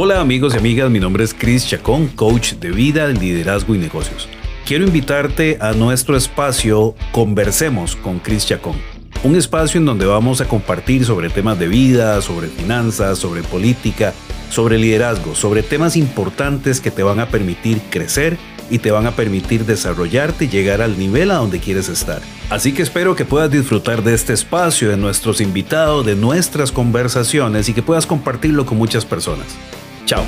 Hola amigos y amigas, mi nombre es Chris Chacón, coach de vida, liderazgo y negocios. Quiero invitarte a nuestro espacio Conversemos con Chris Chacón. Un espacio en donde vamos a compartir sobre temas de vida, sobre finanzas, sobre política, sobre liderazgo, sobre temas importantes que te van a permitir crecer y te van a permitir desarrollarte y llegar al nivel a donde quieres estar. Así que espero que puedas disfrutar de este espacio, de nuestros invitados, de nuestras conversaciones y que puedas compartirlo con muchas personas. Tchau!